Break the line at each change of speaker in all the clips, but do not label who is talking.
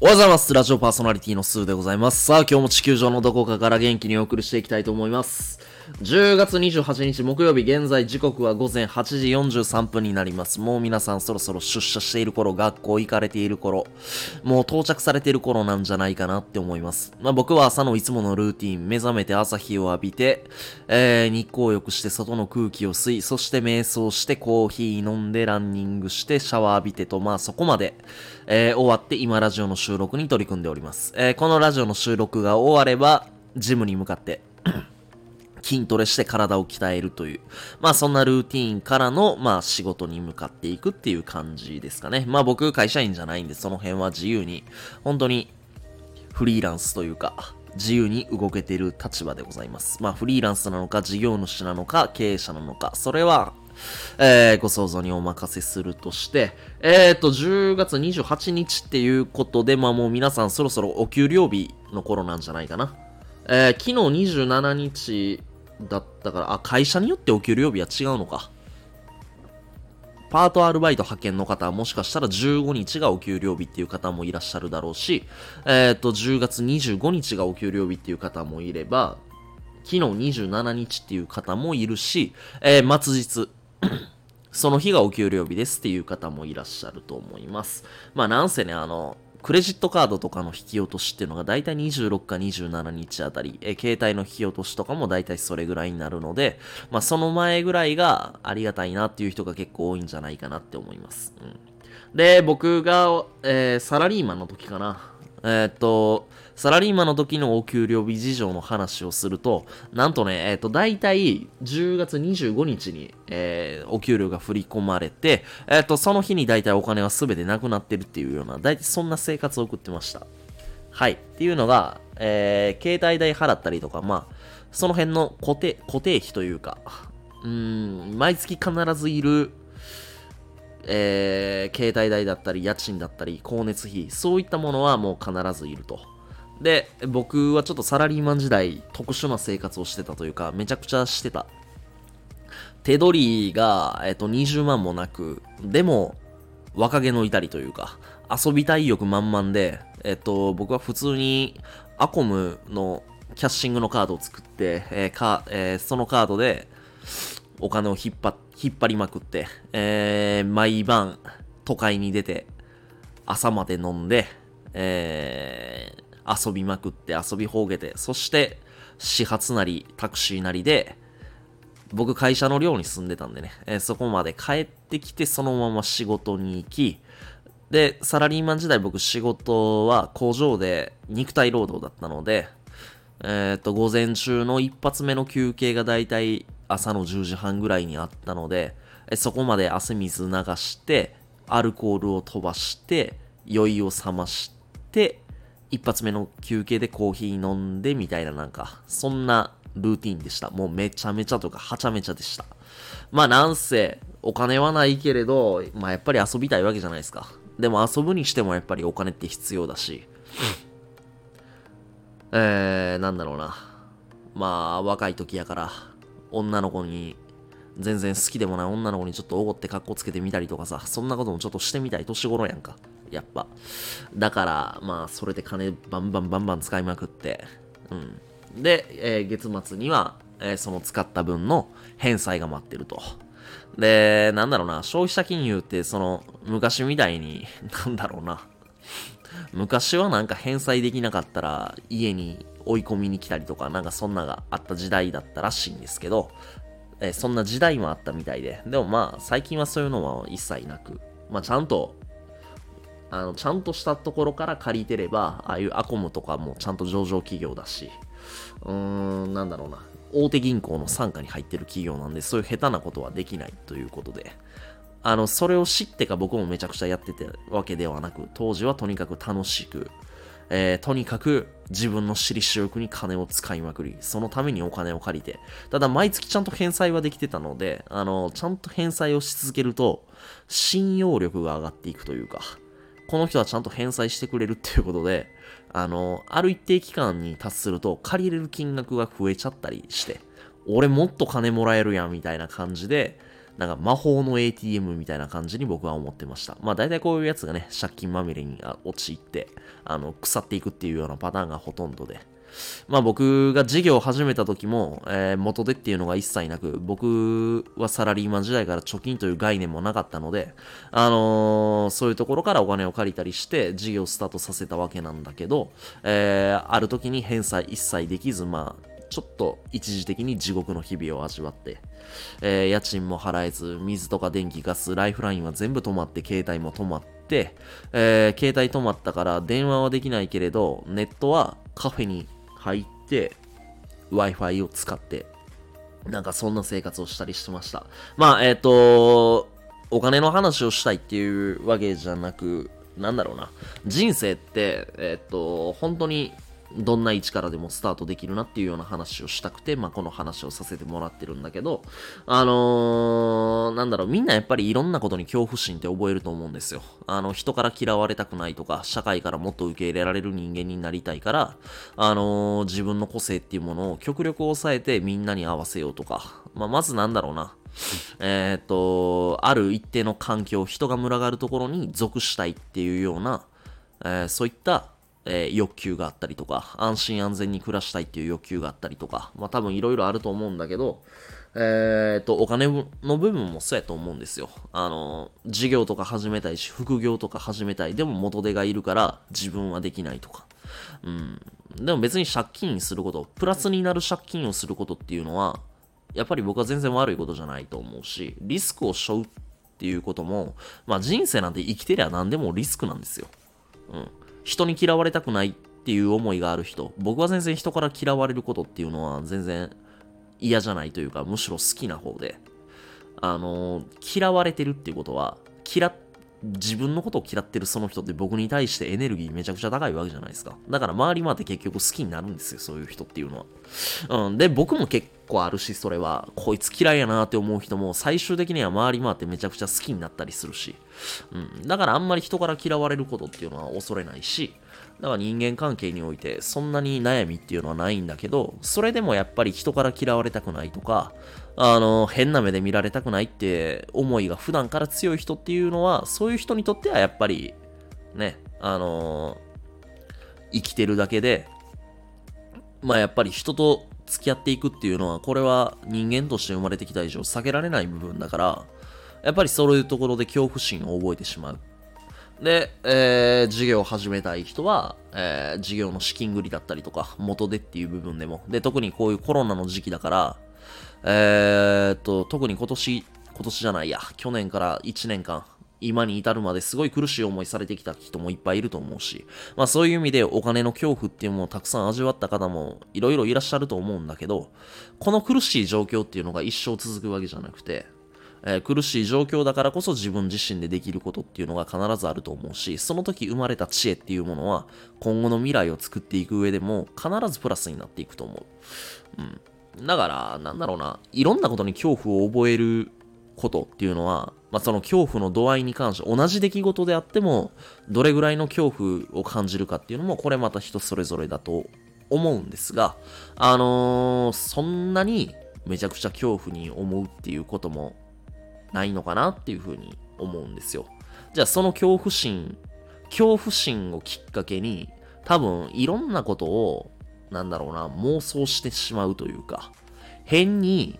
おはようございます。ラジオパーソナリティのスーでございます。さあ、今日も地球上のどこかから元気にお送りしていきたいと思います。10月28日木曜日、現在時刻は午前8時43分になります。もう皆さんそろそろ出社している頃、学校行かれている頃、もう到着されている頃なんじゃないかなって思います。まあ僕は朝のいつものルーティン、目覚めて朝日を浴びて、えー、日光を良くして外の空気を吸い、そして瞑想してコーヒー飲んでランニングしてシャワー浴びてと、まあそこまで、えー終わって今ラジオの収録に取り組んでおります。えーこのラジオの収録が終われば、ジムに向かって、筋トレして体を鍛えるという、まあそんなルーティーンからの、まあ仕事に向かっていくっていう感じですかね。まあ僕会社員じゃないんで、その辺は自由に、本当にフリーランスというか、自由に動けている立場でございます。まあフリーランスなのか、事業主なのか、経営者なのか、それは、えーご想像にお任せするとして、えっ、と、10月28日っていうことで、まあもう皆さんそろそろお給料日の頃なんじゃないかな。えー昨日27日だったから、あ、会社によってお給料日は違うのか。パートアルバイト派遣の方はもしかしたら15日がお給料日っていう方もいらっしゃるだろうし、えっ、と、10月25日がお給料日っていう方もいれば、昨日27日っていう方もいるし、えー末日、その日がお給料日ですっていう方もいらっしゃると思います。まあなんせね、あの、クレジットカードとかの引き落としっていうのが大体26か27日あたり、え携帯の引き落としとかも大体それぐらいになるので、まあその前ぐらいがありがたいなっていう人が結構多いんじゃないかなって思います。うん、で、僕が、えーサラリーマンの時かな。えーっと、サラリーマンの時のお給料日事情の話をすると、なんとね、えーっと、大体10月25日に、えーお給料が振り込まれて、えーっと、その日に大体お金は全てなくなってるっていうような、大体そんな生活を送ってました。はい。っていうのが、えー携帯代払ったりとか、まあ、その辺の固定、固定費というか、うん、毎月必ずいる、えー携帯代だったり、家賃だったり、光熱費、そういったものはもう必ずいると。で、僕はちょっとサラリーマン時代、特殊な生活をしてたというか、めちゃくちゃしてた。手取りが、えっと、20万もなく、でも、若気の至りというか、遊びたい欲満々で、えっと、僕は普通にアコムのキャッシングのカードを作って、えーかえーそのカードでお金を引っ張引っ張りまくって、えー毎晩都会に出て、朝まで飲んで、えー遊びまくって遊びほうげて、そして始発なりタクシーなりで、僕会社の寮に住んでたんでね、えーそこまで帰ってきてそのまま仕事に行き、で、サラリーマン時代僕仕事は工場で肉体労働だったので、えっ、と、午前中の一発目の休憩がだいたい朝の10時半ぐらいにあったので、そこまで汗水流して、アルコールを飛ばして、酔いを覚まして、一発目の休憩でコーヒー飲んでみたいななんか、そんなルーティンでした。もうめちゃめちゃとかはちゃめちゃでした。まあなんせ、お金はないけれど、まあやっぱり遊びたいわけじゃないですか。でも遊ぶにしてもやっぱりお金って必要だし、えー、なんだろうな。まあ若い時やから、女の子に、全然好きでもない女の子にちょっとおごって格好つけてみたりとかさ、そんなこともちょっとしてみたい年頃やんか。やっぱ。だから、まあ、それで金バンバンバンバン使いまくって、うん。で、えー月末には、えーその使った分の返済が待ってると。で、なんだろうな、消費者金融って、その、昔みたいに、なんだろうな。昔はなんか返済できなかったら家に追い込みに来たりとかなんかそんながあった時代だったらしいんですけど、えそんな時代もあったみたいででもまあ最近はそういうのは一切なくまあちゃんとあのちゃんとしたところから借りてればああいうアコムとかもちゃんと上場企業だしうーんなんだろうな。大手銀行の傘下に入ってる企業なんでそういう下手なことはできないということで。あの、それを知ってか僕もめちゃくちゃやってたわけではなく、当時はとにかく楽しく、えーとにかく自分の私利私欲に金を使いまくり、そのためにお金を借りて、ただ毎月ちゃんと返済はできてたので、あの、ちゃんと返済をし続けると、信用力が上がっていくというか、この人はちゃんと返済してくれるっていうことで、あの、ある一定期間に達すると借りれる金額が増えちゃったりして、俺もっと金もらえるやんみたいな感じで、なんか魔法の ATM みたいな感じに僕は思ってました。まあ大体こういうやつがね、借金まみれに陥って、あの、腐っていくっていうようなパターンがほとんどで。まあ僕が事業を始めた時も、えー、元手っていうのが一切なく、僕はサラリーマン時代から貯金という概念もなかったので、あのー、そういうところからお金を借りたりして事業をスタートさせたわけなんだけど、えー、ある時に返済一切できず、まあ、ちょっと一時的に地獄の日々を味わって、えー、家賃も払えず、水とか電気、ガス、ライフラインは全部止まって、携帯も止まって、えー、携帯止まったから電話はできないけれど、ネットはカフェに入って、Wi-Fi を使って、なんかそんな生活をしたりしてました。まあ、えっ、ー、と、お金の話をしたいっていうわけじゃなく、なんだろうな。人生って、えっ、ー、と、本当にどんな位置からでもスタートできるなっていうような話をしたくて、まあ、この話をさせてもらってるんだけど、あのー、なんだろう、みんなやっぱりいろんなことに恐怖心って覚えると思うんですよ。あの、人から嫌われたくないとか、社会からもっと受け入れられる人間になりたいから、あのー、自分の個性っていうものを極力抑えてみんなに合わせようとか、まあ、まずなんだろうな。えっと、ある一定の環境、人が群がるところに属したいっていうような、えー、そういったえー、欲求があったりとか、安心安全に暮らしたいっていう欲求があったりとか、まあ多分いろいろあると思うんだけど、えー、と、お金の部分もそうやと思うんですよ。あの、事業とか始めたいし、副業とか始めたい。でも元手がいるから自分はできないとか。うん。でも別に借金すること、プラスになる借金をすることっていうのは、やっぱり僕は全然悪いことじゃないと思うし、リスクを背負うっていうことも、まあ人生なんて生きてりゃ何でもリスクなんですよ。うん。人に嫌われたくないっていう思いがある人、僕は全然人から嫌われることっていうのは全然嫌じゃないというか、むしろ好きな方で、あの嫌われてるっていうことは、嫌自分のことを嫌ってるその人って僕に対してエネルギーめちゃくちゃ高いわけじゃないですか。だから周り回って結局好きになるんですよ、そういう人っていうのは。うん。で、僕も結構あるし、それは、こいつ嫌いやなって思う人も最終的には回り回ってめちゃくちゃ好きになったりするし。うん。だからあんまり人から嫌われることっていうのは恐れないし、だから人間関係においてそんなに悩みっていうのはないんだけど、それでもやっぱり人から嫌われたくないとか、あの、変な目で見られたくないって思いが普段から強い人っていうのは、そういう人にとってはやっぱり、ね、あの生きてるだけで、まあやっぱり人と付き合っていくっていうのは、これは人間として生まれてきた以上避けられない部分だから、やっぱりそういうところで恐怖心を覚えてしまう。で、えー、事業を始めたい人は、えー、事業の資金繰りだったりとか、元でっていう部分でも。で、特にこういうコロナの時期だから、えー、っと、特に今年、今年じゃないや、去年から1年間、今に至るまですごい苦しい思いされてきた人もいっぱいいると思うし、まあそういう意味でお金の恐怖っていうものをたくさん味わった方もいろいろいらっしゃると思うんだけど、この苦しい状況っていうのが一生続くわけじゃなくて、えー、苦しい状況だからこそ自分自身でできることっていうのが必ずあると思うし、その時生まれた知恵っていうものは今後の未来を作っていく上でも必ずプラスになっていくと思う。うん。だから、なんだろうな、いろんなことに恐怖を覚えることっていうのは、まあ、その恐怖の度合いに関して、同じ出来事であっても、どれぐらいの恐怖を感じるかっていうのも、これまた人それぞれだと思うんですが、あのー、そんなにめちゃくちゃ恐怖に思うっていうこともないのかなっていうふうに思うんですよ。じゃあその恐怖心、恐怖心をきっかけに、多分いろんなことをなんだろうな、妄想してしまうというか、変に、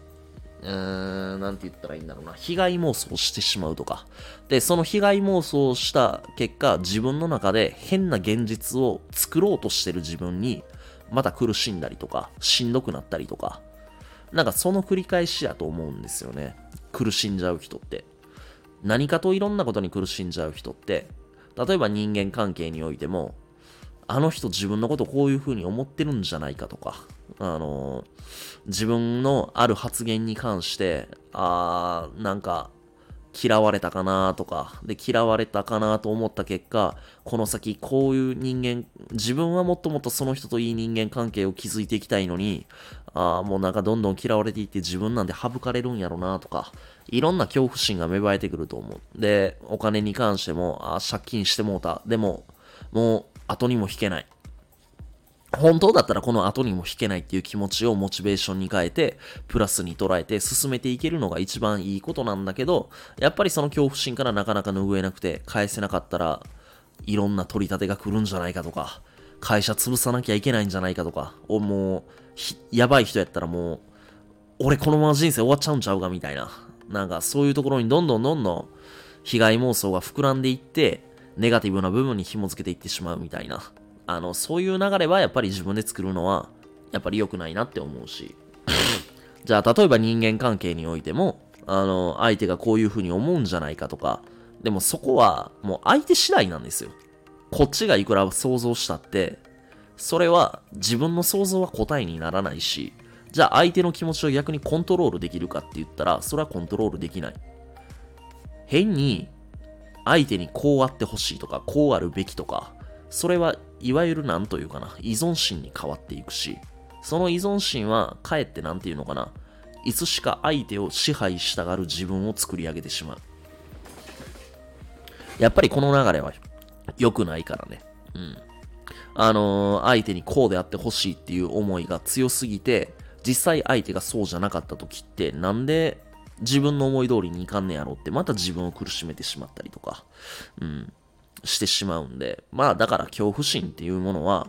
うーん、なんて言ったらいいんだろうな、被害妄想してしまうとか。で、その被害妄想した結果、自分の中で変な現実を作ろうとしてる自分に、また苦しんだりとか、しんどくなったりとか、なんかその繰り返しやと思うんですよね。苦しんじゃう人って。何かといろんなことに苦しんじゃう人って、例えば人間関係においても、あの人自分のことこういう風に思ってるんじゃないかとか、あの、自分のある発言に関して、あー、なんか、嫌われたかなとか、で、嫌われたかなと思った結果、この先こういう人間、自分はもっともっとその人といい人間関係を築いていきたいのに、ああ、もうなんかどんどん嫌われていって自分なんで省かれるんやろなとか、いろんな恐怖心が芽生えてくると思う。で、お金に関しても、あ借金してもうた。でも、もう後にも引けない。本当だったらこの後にも引けないっていう気持ちをモチベーションに変えて、プラスに捉えて進めていけるのが一番いいことなんだけど、やっぱりその恐怖心からなかなか拭えなくて、返せなかったら、いろんな取り立てが来るんじゃないかとか、会社潰さなきゃいけないんじゃないかとか、もう、やばい人やったらもう、俺このまま人生終わっちゃうんちゃうかみたいな。なんかそういうところにどんどんどんどん被害妄想が膨らんでいって、ネガティブな部分に紐付けていってしまうみたいな。あの、そういう流れはやっぱり自分で作るのは、やっぱり良くないなって思うし。じゃあ、例えば人間関係においても、あの、相手がこういうふうに思うんじゃないかとか、でもそこはもう相手次第なんですよ。こっちがいくら想像したって、それは自分の想像は答えにならないし、じゃあ相手の気持ちを逆にコントロールできるかって言ったら、それはコントロールできない。変に相手にこうあってほしいとか、こうあるべきとか、それはいわゆる何というかな、依存心に変わっていくし、その依存心はかえって何て言うのかな、いつしか相手を支配したがる自分を作り上げてしまう。やっぱりこの流れは良くないからね。うん。あのー、相手にこうであってほしいっていう思いが強すぎて、実際相手がそうじゃなかった時って、なんで自分の思い通りにいかんねやろって、また自分を苦しめてしまったりとか、うん、してしまうんで、まあだから恐怖心っていうものは、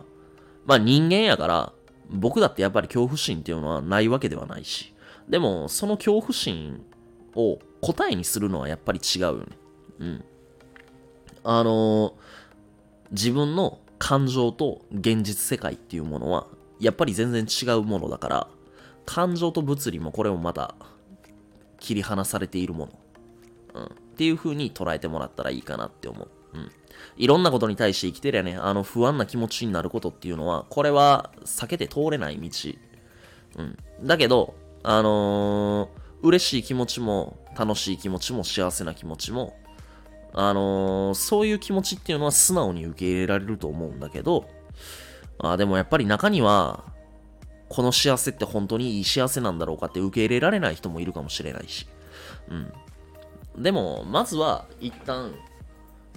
まあ人間やから、僕だってやっぱり恐怖心っていうのはないわけではないし、でもその恐怖心を答えにするのはやっぱり違うよね。うん。あのー、自分の感情と現実世界っていうものは、やっぱり全然違うものだから、感情と物理もこれもまた切り離されているもの。うん。っていう風に捉えてもらったらいいかなって思う。うん。いろんなことに対して生きてりゃね、あの不安な気持ちになることっていうのは、これは避けて通れない道。うん。だけど、あのー、嬉しい気持ちも、楽しい気持ちも、幸せな気持ちも、あのー、そういう気持ちっていうのは素直に受け入れられると思うんだけど、あでもやっぱり中には、この幸せって本当にいい幸せなんだろうかって受け入れられない人もいるかもしれないし。うん。でも、まずは一旦、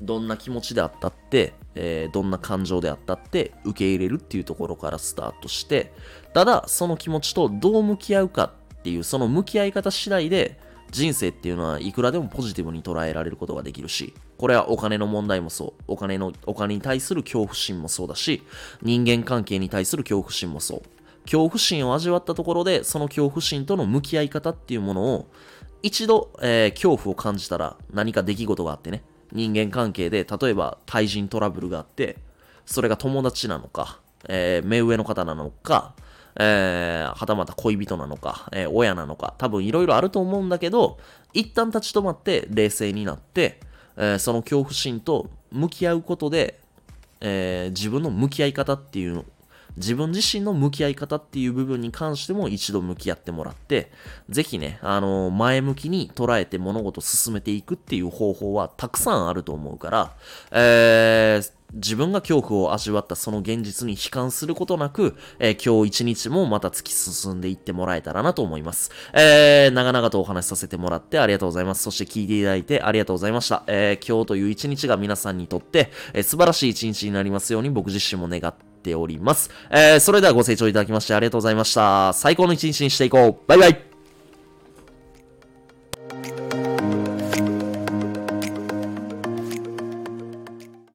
どんな気持ちであったって、えー、どんな感情であったって受け入れるっていうところからスタートして、ただその気持ちとどう向き合うかっていうその向き合い方次第で人生っていうのはいくらでもポジティブに捉えられることができるし、これはお金の問題もそう。お金の、お金に対する恐怖心もそうだし、人間関係に対する恐怖心もそう。恐怖心を味わったところで、その恐怖心との向き合い方っていうものを、一度、えー、恐怖を感じたら何か出来事があってね、人間関係で、例えば対人トラブルがあって、それが友達なのか、えー、目上の方なのか、えー、はたまた恋人なのか、えー、親なのか、多分いろいろあると思うんだけど、一旦立ち止まって冷静になって、えー、その恐怖心と向き合うことで、えー、自分の向き合い方っていう自分自身の向き合い方っていう部分に関しても一度向き合ってもらって、ぜひね、あの、前向きに捉えて物事進めていくっていう方法はたくさんあると思うから、えー、自分が恐怖を味わったその現実に悲観することなく、えー、今日一日もまた突き進んでいってもらえたらなと思います。えー、長々とお話しさせてもらってありがとうございます。そして聞いていただいてありがとうございました。えー、今日という一日が皆さんにとって、えー、素晴らしい一日になりますように僕自身も願ってっております。えー、それではご清聴いただきましてありがとうございました。最高の一日にしていこう。バイバイ